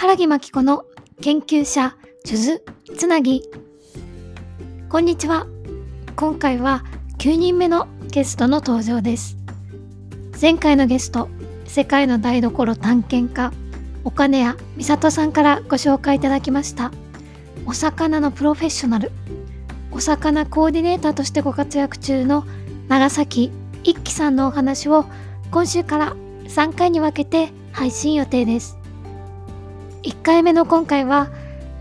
原木真紀子の研究者数珠つなぎ。こんにちは。今回は9人目のゲストの登場です。前回のゲスト世界の台所探検家岡根谷美里さんからご紹介いただきました。お魚のプロフェッショナルお魚コーディネーターとしてご活躍中の長崎一輝さんのお話を今週から3回に分けて配信予定です。1回目の今回は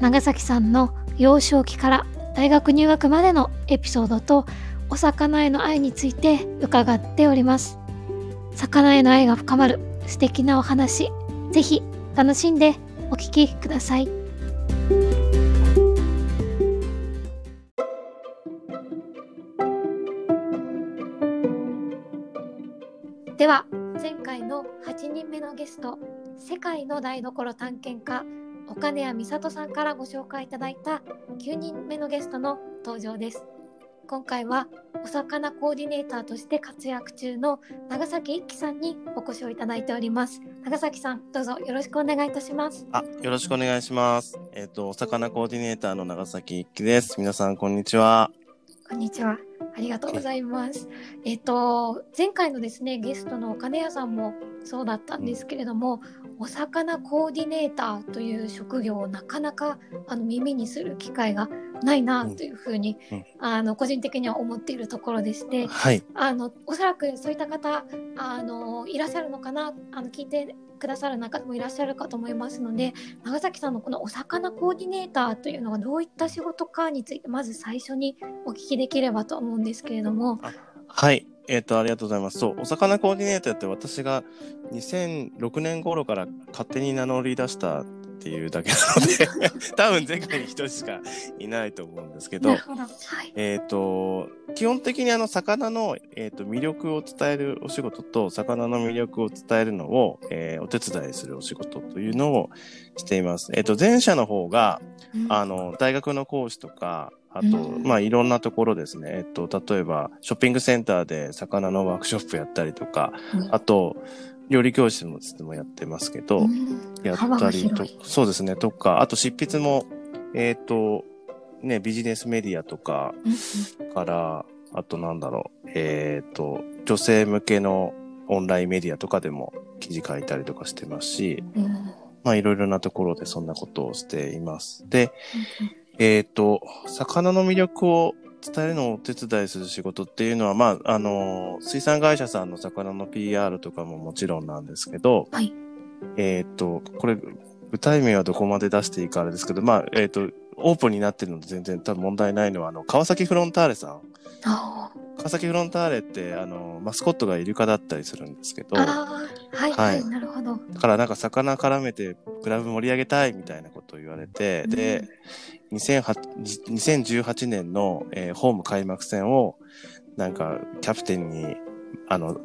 長崎さんの幼少期から大学入学までのエピソードとお魚への愛について伺っております。魚への愛が深まる素敵なお話ぜひ楽しんでお聞きください。では前回の8人目のゲスト世界の台所探検家岡根谷美里さんからご紹介いただいた9人目のゲストの登場です今回はお魚コーディネーターとして活躍中の長崎一輝さんにお越しをいただいております長崎さんどうぞよろしくお願いいたしますあ、よろしくお願いします。えっ、と、お魚コーディネーターの長崎一輝です。皆さん、こんにちは。こんにちはありがとうございますえっ、と前回のですねゲストの岡根谷さんもそうだったんですけれども、お魚コーディネーターという職業をなかなかあの耳にする機会がないなというふうに、うんあの個人的には思っているところでしてはい。あのおそらくそういった方あのいらっしゃるのかなあの聞いてくださる中でもいらっしゃるかと思いますので長崎さんのこのお魚コーディネーターというのがどういった仕事かについてまず最初にお聞きできればと思うんですけれども。はい。えっ、と、ありがとうございます。そう、お魚コーディネーターって私が2006年頃から勝手に名乗り出したっていうだけなので、多分世界に一人しかいないと思うんですけどど。はい。えっ、と、基本的にあの、魚の、えー、と魅力を伝えるお仕事と、魚の魅力を伝えるのを、えーお手伝いするお仕事というのをしています。えっ、と、前者の方が、あの、大学の講師とか、あと、うん。まあ、いろんなところですね。えっと、例えば、ショッピングセンターで魚のワークショップやったりとか、うん。あと、料理教室ももやってますけど、うん。やったりとそうですね、とか、あと執筆も、えっ、と、ね、ビジネスメディアとかうんから、あとなんだろう、えっ、と、女性向けのオンラインメディアとかでも記事書いたりとかしてますし、まあいろいろなところでそんなことをしています。で、えっ、と、魚の魅力を伝えるのをお手伝いする仕事っていうのは、まあ、あの、水産会社さんの魚の PR とかももちろんなんですけど、はいえっ、と、これ、具体名はどこまで出していいかあれですけど、まあ、えっ、と、オープンになってるので全然多分問題ないのは、あの、川崎フロンターレさん。あ川崎フロンターレって、あの、マスコットがイルカだったりするんですけど、はい、は、はいいなるほど。だからなんか魚絡めてクラブ盛り上げたいみたいなことを言われて、うんで、2008 2018年の、えーホーム開幕戦を、なんかキャプテンに、あの、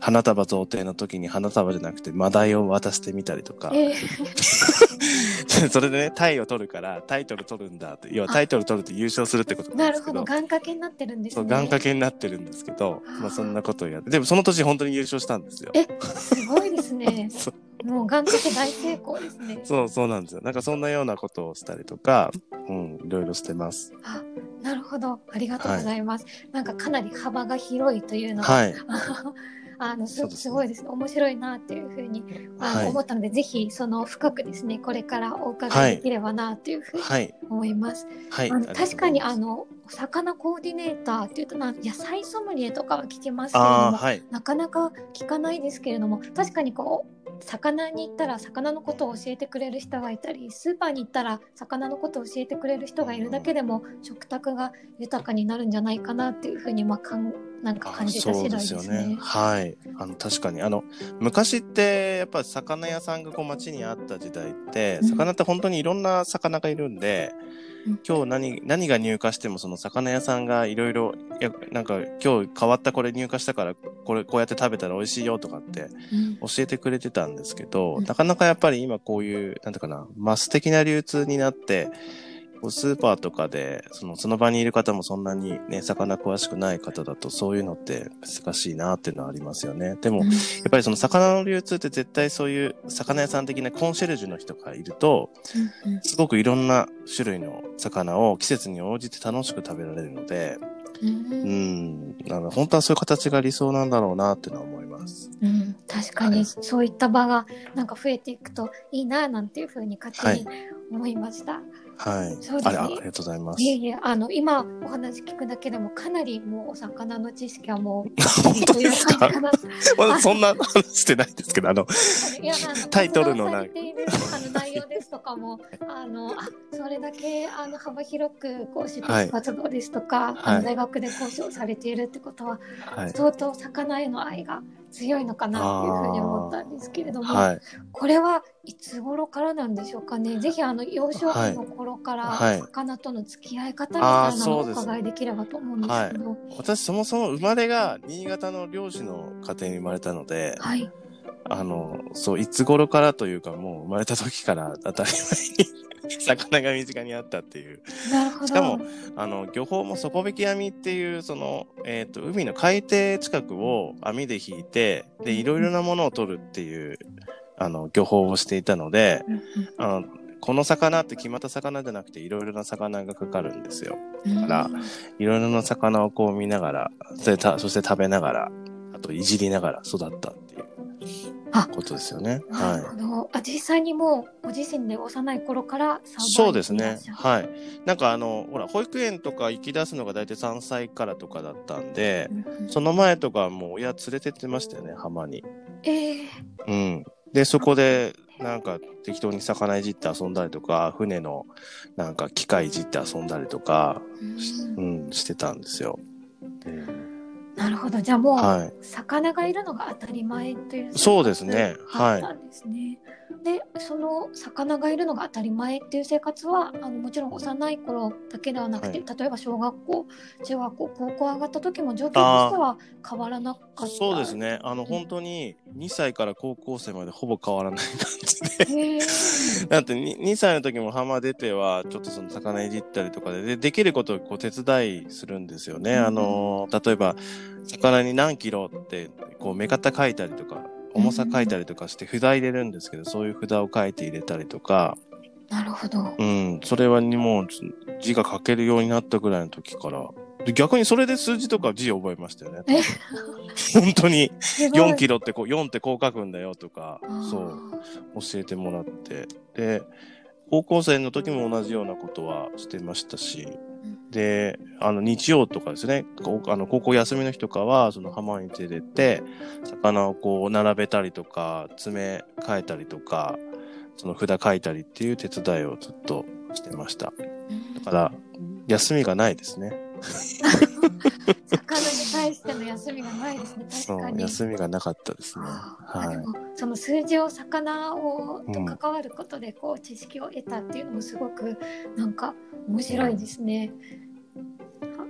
花束贈呈の時に花束じゃなくてマダイを渡してみたりとか、えー それでね、タイを取るからタイトル取るんだって、要はタイトル取ると優勝するってことなるほど、願掛けになってるんですそう、ね。願掛けになってるんですけど、まあそんなことをやって、でもその年本当に優勝したんですよ。え、すごいですね。そうもう願掛け大成功ですね。そう、そうなんですよ。なんかそんなようなことをしたりとか、うん、いろいろしてます。あ、なるほど。ありがとうございます。なんかかなり幅が広いというのが、はい。あのすすごいですね。面白いなっていうふうにあの、はい思ったので、ぜひその深くですね、これからお伺いできればなというふうにはい。思います。はい。あのありがとうございます確かにあ、のお魚コーディネーターっていうとな野菜ソムリエとかは聞きますけれどああ、も、はい。なかなか聞かないですけれども確かにこう魚に行ったら魚のことを教えてくれる人がいたりスーパーに行ったら魚のことを教えてくれる人がいるだけでも食卓が豊かになるんじゃないかなっていうふうにまあかんなんか感じた次第ですそうね。はい。あの、確かに。あの、昔って、やっぱり魚屋さんがこう街にあった時代って、うん魚って本当にいろんな魚がいるんで、うん今日何、何が入荷してもその魚屋さんがいろいろ、なんか今日変わったこれ入荷したから、これこうやって食べたら美味しいよとかってうん教えてくれてたんですけど、うんなかなかやっぱり今こういう、なんていうかな、マス的な流通になって、こうスーパーとかで、その、その場にいる方もそんなにね、魚詳しくない方だと、そういうのって難しいなっていうのはありますよね。でも、うんやっぱりその魚の流通って絶対そういう魚屋さん的なコンシェルジュの人がいると、うんすごくいろんな種類の魚を季節に応じて楽しく食べられるので、うんうん、あの本当はそういう形が理想なんだろうなっていうのは思います。うん、確かにそういった場がなんか増えていくといいななんていうふうに勝手に思いました。はい。そうですね。あれあありがとうございます。いえいえ、あの、今お話聞くだけでもかなりもうお魚の知識はもう、本当ですか？まだ そんな話してないですけど、あの、いやあの タイトルのなあの内容ですとかも、あの、あ、それだけあの幅広くこう執筆活動ですとか、あはい。の大学で講師をされているってことは、はい。相当魚への愛が強いのかなっていうふうに思ったんですけれども、はい。これはいつ頃からなんでしょうかね。ぜひあの幼少期の頃からはい魚との付き合い方みたいなのをお伺いできればと思うんですけど、私そもそも生まれが新潟の漁師の家庭に生まれたので、はい。あの、そう、いつ頃からというかもう生まれた時から当たり前に 魚が身近にあったっていう。しかもあの、漁法も底引き網っていう、その、えっ、と、海の海底近くを網で引いて、で、いろいろなものを取るっていう、あの、漁法をしていたので、うんあの、この魚って決まった魚じゃなくて、いろいろな魚がかかるんですよ。うんからいろいろな魚をこう見ながら、そして食べながら、あといじりながら育ったっていう。あことですよね。はほど。あ、実際にもうご自身で幼い頃からそうですねはい。なんかあの、ほら、保育園とか行き出すのが大体3歳からとかだったんで、うんその前とかはもう親連れてってましたよね、浜に。ええうん。で、そこで、なんか適当に魚いじって遊んだりとか、船のなんか機械いじって遊んだりとか、うんうん、してたんですよ。なるほど。じゃあもう、はい。魚がいるのが当たり前というそうですねはいですね。でその魚がいるのが当たり前っていう生活はあのもちろん幼い頃だけではなくて、は例えば小学校中学校高校上がった時も状況としては変わらなかったそうですね。あの、本当に2歳から高校生までほぼ変わらない感じで。だって 2, 2歳の時も浜出ては、ちょっとその魚いじったりとかで、でできることをこう手伝いするんですよね。うんあの、例えば、魚に何キロって、こう、目方書いたりとか、重さ書いたりとかして札入れるんですけど、そういう札を書いて入れたりとか、なるほど。うん、それはにもう字が書けるようになったぐらいの時から、で逆にそれで数字とか字覚えましたよね。え？本当に。すごい4キロってこう、4ってこう書くんだよとかそう、教えてもらって。で、高校生の時も同じようなことはしてましたし、うんで、あの、日曜とかですね、あの、高校休みの日とかは、その浜に連れて、魚をこう、並べたりとか、爪変えたりとか、その札書いたりっていう手伝いをずっとしてました。うんだから、休みがないですね。魚に対しての休みがないですね 確かに。休みがなかったですね。あはいその数字を魚をとうん関わることでこう知識を得たっていうのもすごくなんか面白いですね。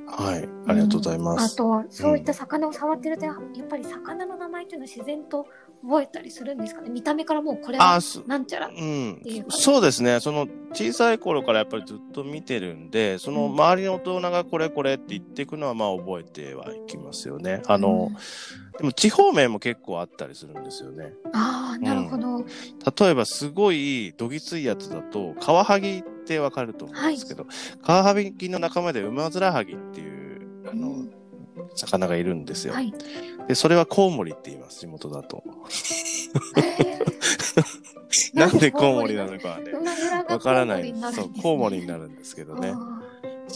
はい、ありがとうございます。あとはそういった魚を触ってるとやっぱり魚の名前っていうのは自然と覚えたりするんですかね？見た目からもうこれはなんちゃらうん。ていう、かそうですね。その小さい頃からやっぱりずっと見てるんで、そのうん。周りの大人がこれこれって言っていくのはまあ覚えてはいきますよね。あの、でも地方名も結構あったりするんですよね。ああなるほど、例えばすごいどぎついやつだと、カワハギってわかると思うんですけど、カワハギの仲間でウマズラハギっていう、あの、うん魚がいるんですよ。はい。で、それはコウモリって言います、地元だと。なんでコウモリなのかはね。わからない。そうコウモリになるんですけどね。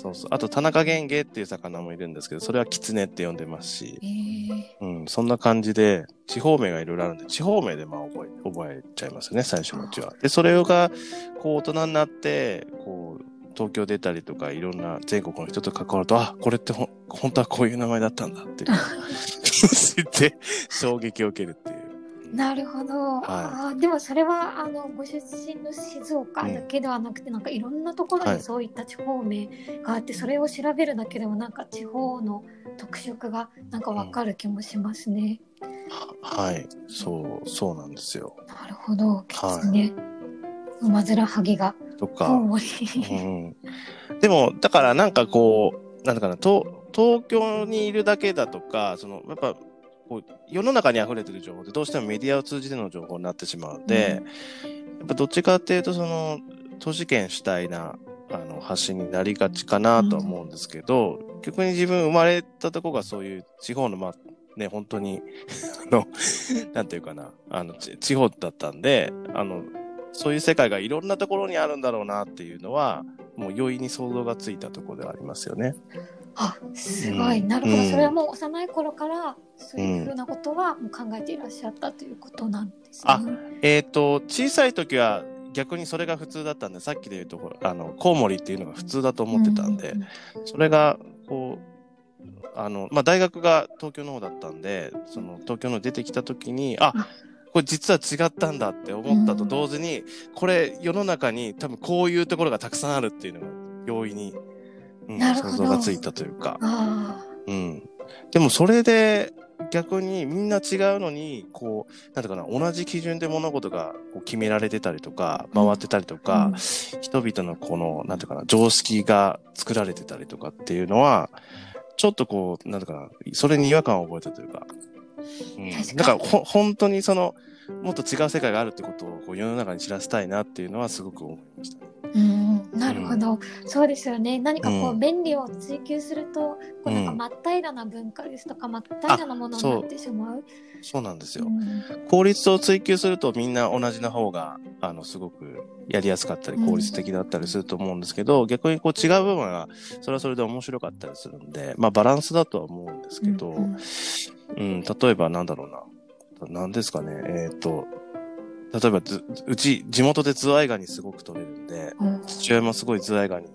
あそうそう。あと、田中源芸っていう魚もいるんですけど、それはキツネって呼んでますし、ーへうん、そんな感じで、地方名がいろいろあるんで、地方名でまあ覚え、覚えちゃいますよね、最初のうちは。で、それが、こう、大人になって、こう、東京出たりとか、いろんな全国の人と関わると、あ、これってほん、本当はこういう名前だったんだっていう。知って、衝撃を受けるっていう。ーなるほど、あーでもそれはあのご出身の静岡だけではなくて、なんかいろんなところはいにそういった地方名があって、それを調べるだけでもなんか地方の特色がなんかわかる気もしますね。ははい。そう、そうなんですよ。なるほど。キツネ、ウマヅラハギがとか。うん、でも、だからなんかこう、なんだかな、東東京にいるだけだとか、その、やっぱ、こう世の中に溢れてる情報ってどうしてもメディアを通じての情報になってしまうので、やっぱどっちかっていうと、その、都市圏主体な、あの、発信になりがちかなとは思うんですけど、逆に自分生まれたとこがそういう地方の、まあ、ね、本当に、あの、なんていうかな、あの、ち地方だったんで、あの、そういう世界がいろんなところにあるんだろうなっていうのは、もう容易に想像がついたところではありますよね。あ、すごい。なるほど。うんそれはもう幼い頃から、そういうふうなことはもう考えていらっしゃったということなんですね。あえっ、と、小さい時は逆にそれが普通だったんで、さっきで言うと、あの、コウモリっていうのが普通だと思ってたんで、それが、こう、あの、まあ、大学が東京の方だったんで、その、東京の出てきた時に、あ、これ実は違ったんだって思ったと同時に、これ世の中に多分こういうところがたくさんあるっていうのが容易に、想像がついたというか。あうん。でもそれで逆にみんな違うのに、こう、なんていうかな、同じ基準で物事がこう決められてたりとか、回ってたりとあ。か、人々のこの、なんていうかな、常識が作られてたりとかっていうのは、ちょっとこう、なんていうかな、それに違和感を覚えたというか、うんだからほ、本当にその、もっと違う世界があるってことをこう世の中に知らせたいなっていうのはすごく思いました。うん、なるほど、そうですよね。何かこううん便利を追求すると、こうなんか真っ平らな文化ですとか、真っ平らなものになってしまう。そうなんですよ。うん効率を追求するとみんな同じな方が、あの、すごくやりやすかったり、うん効率的だったりすると思うんですけど、逆にこう違う部分が、それはそれで面白かったりするんで、まあバランスだとは思うんですけど、うんうん、例えばなんだろうな。何ですかね。えっ、と、例えばず、うち、地元でズワイガニすごく取れるんで、うん。父親もすごいズワイガニ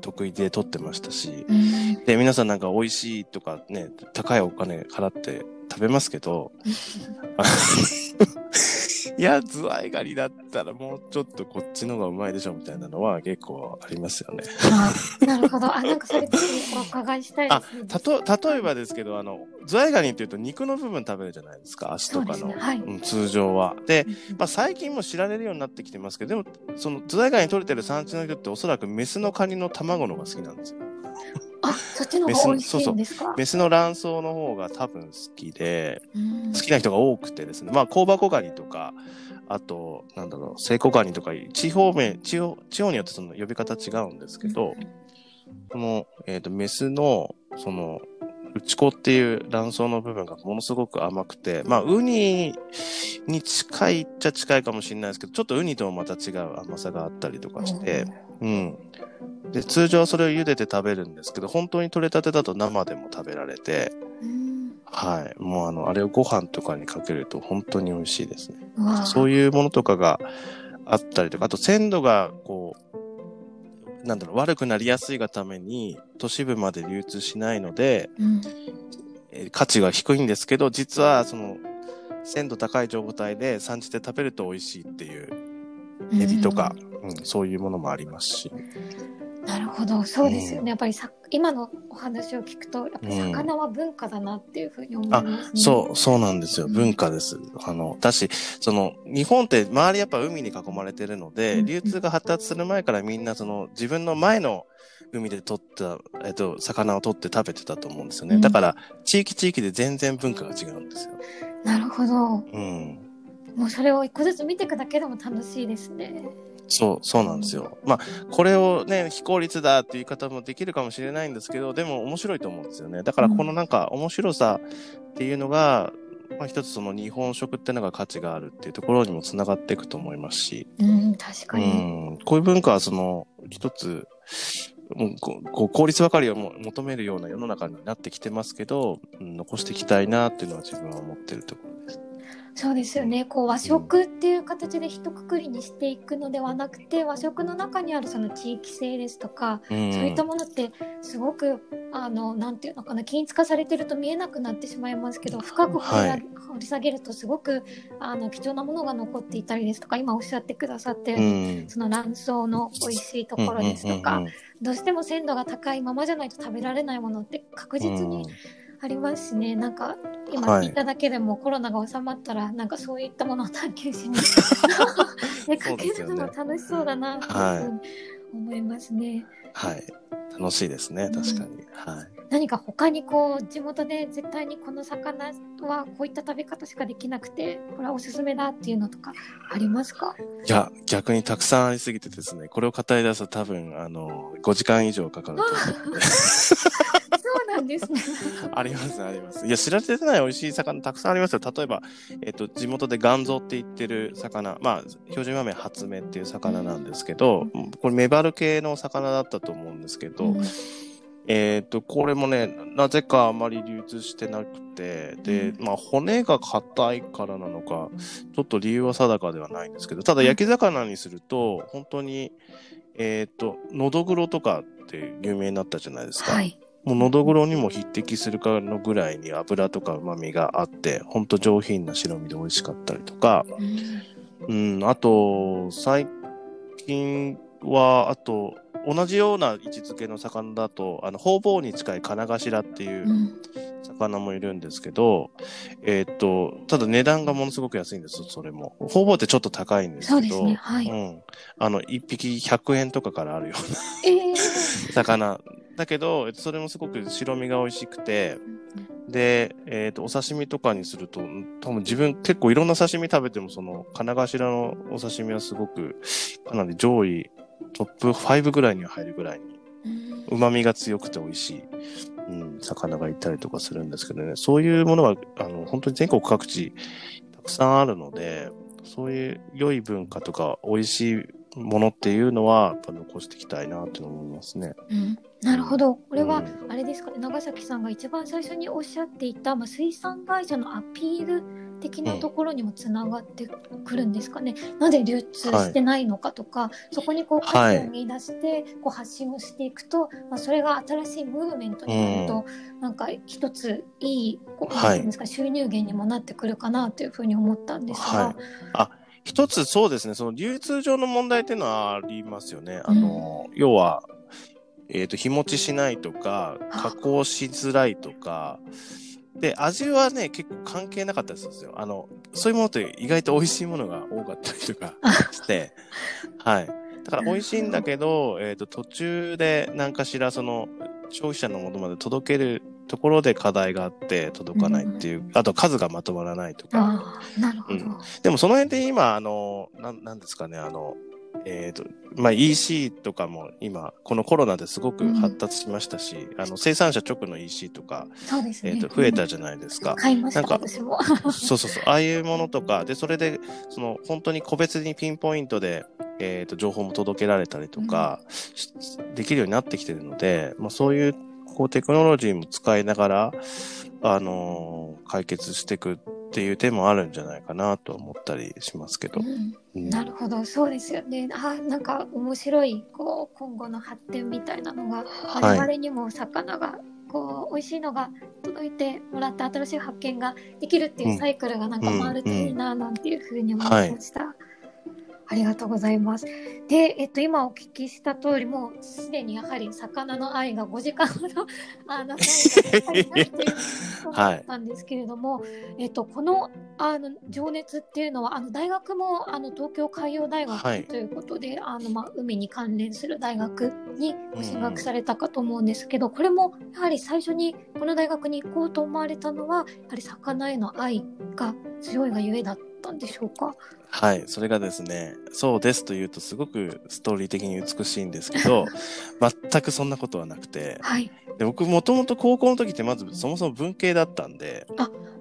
得意で取ってましたし、うん。で、皆さんなんか美味しいとかね、高いお金払って食べますけど、いや、ズワイガニだったらもうちょっとこっちの方がうまいでしょみたいなのは結構ありますよね。あなるほど。あ、なんかそれぜひお伺いしたいですね。たと、例えばですけど、あの、ズワイガニって言うと肉の部分食べるじゃないですか、足とかの。ねはいうん、通常は。で、うんまあ最近も知られるようになってきてますけど、でも、そのズワイガニ取れてる産地の人っておそらくメスのカニの卵の方が好きなんですよ。あ、そっちの方が美味しいんですか？メスの卵巣の方が多分好きで、うん。好きな人が多くてですね、まあ、香箱ガニとか、あと、なんだろう、セイコガニとか、地方名、地方、地方によってその呼び方違うんですけど、この、えっ、と、メスの、その、内子っていう卵巣の部分がものすごく甘くて、まあ、ウニに近いっちゃ近いかもしれないですけど、ちょっとウニともまた違う甘さがあったりとかして、うん。で、通常はそれを茹でて食べるんですけど、本当に取れたてだと生でも食べられて、うんはい。もうあの、あれをご飯とかにかけると本当に美味しいですね。そういうものとかがあったりとか、あと鮮度がこう、なんだろう、悪くなりやすいがために、都市部まで流通しないので、うんえー価値が低いんですけど、実はその、鮮度高い状態で産地で食べると美味しいっていう、エビとか、うん、そういうものもありますし。なるほど、そうですよね。やっぱりさ今のお話を聞くと、やっぱ魚は文化だなっていうふうに思いますね。そう、そうなんですよ。うん文化です。あの、だし、その、日本って周りやっぱ海に囲まれてるので、うん流通が発達する前からみんなその、自分の前の海で取った、えっと、魚を取って食べてたと思うんですよね。うんだから、地域地域で全然文化が違うんですよ。なるほど。うん。もうそれを一個ずつ見ていくだけでも楽しいですね。そう、そうなんですよ。まあ、これをね、非効率だっていう言い方もできるかもしれないんですけど、でも面白いと思うんですよね。だからこのなんか面白さっていうのが、まあ一つその日本食ってのが価値があるっていうところにもつながっていくと思いますし、うん、確かうに。ん、こういう文化はその一つ、もうここう効率ばかりをも求めるような世の中になってきてますけど、うん残していきたいなっていうのは自分は思ってるところです。そうですよね。こう和食っていう形で一括りにしていくのではなくて、和食の中にあるその地域性ですとか、うん、そういったものってすごくあのなんていうのかな均一化されてると見えなくなってしまいますけど深く掘り,、はい。掘り下げるとすごくあの貴重なものが残っていたりですとか今おっしゃってくださったよううに、ん、その卵巣の美味しいところですとか、うんうんうんどうしても鮮度が高いままじゃないと食べられないものって確実に、ありますしね。なんか、今はい聞いただけでもコロナが収まったら、なんかそういったものを探求しに 出かけるのも楽しそうだな、と思いますね。はい。楽しいですね、確かに。はい。何か他にこう、地元で絶対にこの魚はこういった食べ方しかできなくて、これはおすすめだっていうのとかありますか？いや、逆にたくさんありすぎてですね、これを語り出すと多分、あの、5時間以上かかると思うので。なんですね。あります、あります。いや、知られてない美味しい魚たくさんありますよ。例えば、えっ、と、地元で元蔵って言ってる魚、まあ、標準和名初目っていう魚なんですけど、これメバル系の魚だったと思うんですけど、うんえっ、と、これもね、なぜかあまり流通してなくて、で、まあ、骨が硬いからなのか、ちょっと理由は定かではないんですけど、ただ焼き魚にすると、本当に、えっ、と、のどぐろとかって有名になったじゃないですか。はい。もうのどぐろにも匹敵するかのぐらいに油とか旨味があって、ほんと上品な白身で美味しかったりとか、うんうん、あと、最近は、あと、同じような位置づけの魚だと、あの、方々に近い金頭っていううん魚もいるんですけど、えーっと、ただ値段がものすごく安いんです、それも。方々ってちょっと高いんですけど、そうですね。はい。うん。あの、一匹100円とかからあるようなええ 魚。だけど、えっとそれもすごく白身が美味しくて、で、えっ、と、お刺身とかにすると、ん多分自分結構いろんな刺身食べても、その、金頭のお刺身はすごく、かなり上位、トップ5ぐらいには入るぐらいに、うん。旨味が強くて美味しい、うん、魚がいたりとかするんですけどね、そういうものは、あの、本当に全国各地、たくさんあるので、そういう良い文化とか美味しいものっていうのは、やっぱ残していきたいなって思いますね。うん。なるほど。これは、うん。あれですか？ね、長崎さんが一番最初におっしゃっていた、まあ、水産会社のアピール的なところにもつながってくるんですかね？なぜ流通してないのかとか、そこにこう価値を見出して、こう発信をしていくと、まあ、それが新しいムーブメントになると、なんか一ついい、こうはい。ですか、収入源にもなってくるかなというふうに思ったんですが、はい一つそうですね、その流通上の問題っていうのはありますよね。あの、要は、えっ、と、日持ちしないとか、加工しづらいとか、で、味はね、結構関係なかったりするんですよ。あの、そういうものって意外と美味しいものが多かったりとか して、はい。だから美味しいんだけど、えっ、と、途中で何かしらその、消費者のものまで届けるところで課題があって届かないっていう、あと数がまとまらないとか。なるほど。うんでもその辺で今、あの、なんなんですかね、あの、えっ、と、まあ、EC とかも今、このコロナですごく発達しましたし、あの、生産者直の EC とか、そうですね。えっ、と、増えたじゃないですか。買いました、なんか私も。そうそうそう。ああいうものとか、で、それで、その、本当に個別にピンポイントで、えっ、と、情報も届けられたりとか、しできるようになってきてるので、まあ、そういう、こう、テクノロジーも使いながら、あのー解決していくっていう手もあるんじゃないかなと思ったりしますけど。うんうんなるほど、そうですよね。あーなんか面白い、こう、今後の発展みたいなのが、はい我々にも魚が、こう、美味しいのが届いてもらって新しい発見ができるっていうサイクルがなんか回るといいな、なんていうふうに思いました。ありがとうございます。で、えっと、今お聞きした通り、もうすでにやはり魚の愛が5時間ほど、あの、足りないとい。うことだったんですけれども、えっと、この、あの、情熱っていうのは、あの、大学も、あの、東京海洋大はい。学ということで、あの、まあ、海に関連する大学にご進学されたかと思うんですけど、これも、やはり最初にこの大学に行こうと思われたのは、やはり魚への愛が強いがゆえだったんでしょうか？はい。それがですね、そうですと言うとすごくストーリー的に美しいんですけど、全くそんなことはなくて、はい。で僕もともと高校の時ってまずそもそも文系だったんで、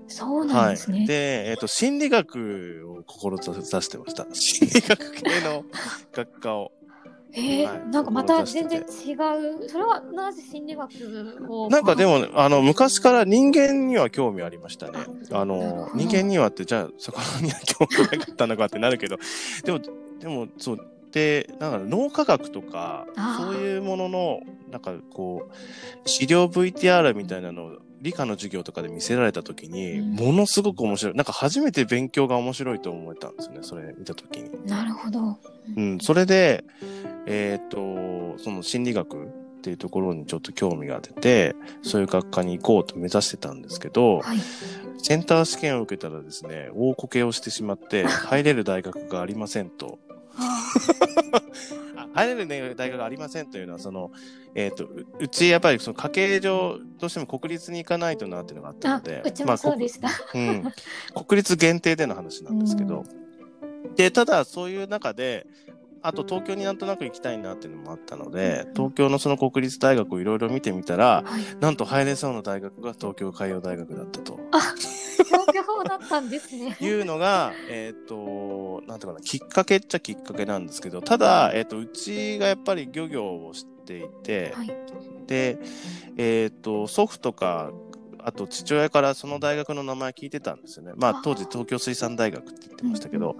そうなんですね。で、えっ、と、心理学を志してました。心理学系の学科を。えーはいなんかまた全然志違う。それはなぜ心理学を？なんかでも、あの、昔から人間には興味ありましたね。あの人間にはって、じゃあ、魚には興味なかったのかってなるけど、でも、でも、そう、で、なんか脳科学とかそういうものの、なんかこう、資料 VTR みたいなのを理科の授業とかで見せられたときに、うんものすごく面白い。なんか初めて勉強が面白いと思えたんですよね、それ見たときに。なるほど。うん、それで、えっ、と、その心理学っていうところにちょっと興味が出て、そういう学科に行こうと目指してたんですけど、はい。センター試験を受けたらですね、大こけをしてしまって、入れる大学がありませんと。あ入れる、ね、大学がありませんというのは、その、えっ、と、ううちやっぱりその家計上、どうしても国立に行かないとなっていうのがあったあので、うちまあこもそうでした。うん、国立限定での話なんですけど、で、ただそういう中で、あと東京になんとなく行きたいなっていうのもあったので、うん東京のその国立大学をいろいろ見てみたら、はい。なんと入れそうな大学が東京海洋大学だったと。消去法だったんですね。いうのが、えっ、と、なんていうかな、きっかけっちゃきっかけなんですけど、ただ、えっ、と、うちがやっぱり漁業をしていて、はい。で、えっ、と、祖父とか、あと父親からその大学の名前聞いてたんですよね。まああ、当時東京水産大学って言ってましたけど、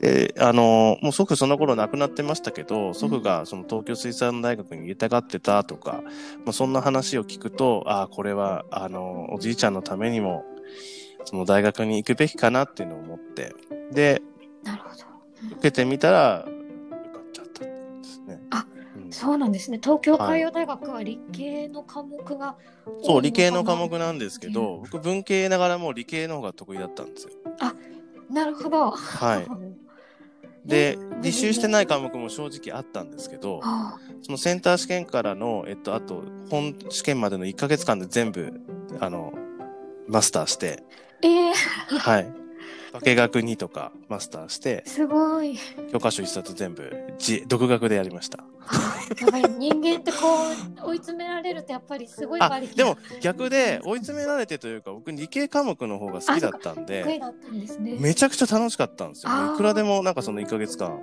で、あの、もう祖父その頃亡くなってましたけど、祖父がその東京水産大学に入れたがってたとか、まあ、そんな話を聞くと、ああ、これは、あの、おじいちゃんのためにも、その大学に行くべきかなっていうのを思って、で、なるほど。受けてみたら、受かっちゃったって感じですね。あうんそうなんですね。東京海洋大学は理系の科目がそう、理系の科目なんですけど、僕文系ながらも理系の方が得意だったんですよ。なるほど。はい。でえ、履修してない科目も正直あったんですけど、あそのセンター試験からの、えっと、あと、本試験までの1ヶ月間で全部、あの、マスターして、ええはい。化学2とかマスターして、すごい。教科書1冊全部、じ独学でやりました。やっぱり人間ってこう追い詰められるとやっぱりすごいあでも逆で追い詰められてというか、僕理系科目の方が好きだったんで。めちゃくちゃ楽しかったんですよ。いくらでもなんかその1ヶ月間、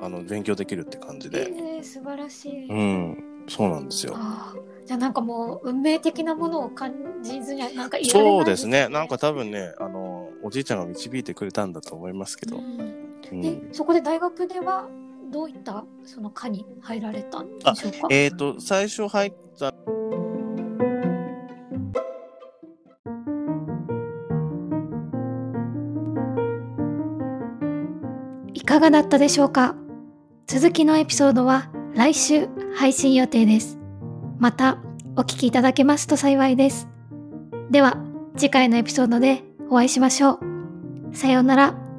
あの、勉強できるって感じで。ええ素晴らしい。うん。そうなんですよ。じゃあなんかもう運命的なものを感じずにはなんかいられないそうですね。なんか多分ね、あの、おじいちゃんが導いてくれたんだと思いますけど。うんうそこで大学ではどういったその科に入られたんでしょうか？えっ、と、最初入った、いかがだったでしょうか？続きのエピソードは来週配信予定です。またお聞きいただけますと幸いです。では次回のエピソードでお会いしましょう。さようなら。